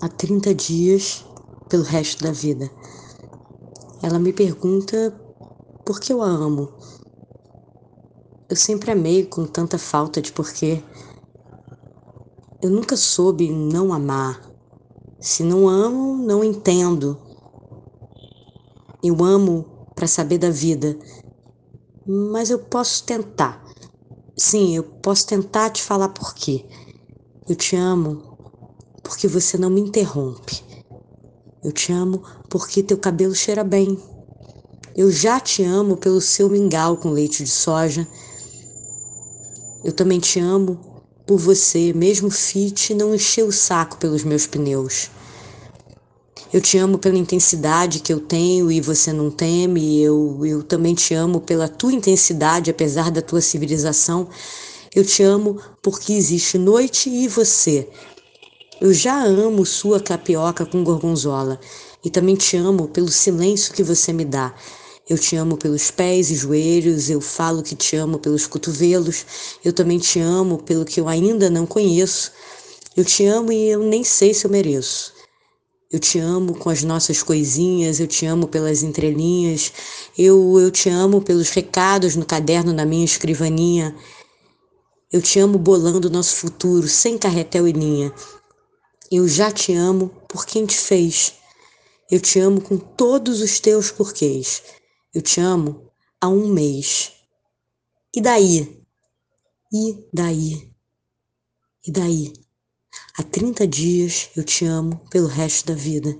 há 30 dias pelo resto da vida. Ela me pergunta por que eu a amo. Eu sempre amei com tanta falta de porquê. Eu nunca soube não amar. Se não amo, não entendo. Eu amo para saber da vida, mas eu posso tentar. Sim, eu posso tentar te falar por quê. Eu te amo porque você não me interrompe. Eu te amo porque teu cabelo cheira bem. Eu já te amo pelo seu mingau com leite de soja. Eu também te amo por você, mesmo fit, não encher o saco pelos meus pneus. Eu te amo pela intensidade que eu tenho e você não teme. Eu, eu também te amo pela tua intensidade, apesar da tua civilização. Eu te amo porque existe noite e você. Eu já amo sua capioca com gorgonzola e também te amo pelo silêncio que você me dá. Eu te amo pelos pés e joelhos, eu falo que te amo pelos cotovelos, eu também te amo pelo que eu ainda não conheço. Eu te amo e eu nem sei se eu mereço. Eu te amo com as nossas coisinhas, eu te amo pelas entrelinhas, eu, eu te amo pelos recados no caderno na minha escrivaninha. Eu te amo bolando nosso futuro, sem carretel e linha. Eu já te amo por quem te fez. Eu te amo com todos os teus porquês. Eu te amo há um mês. E daí? E daí? E daí? Há 30 dias eu te amo pelo resto da vida.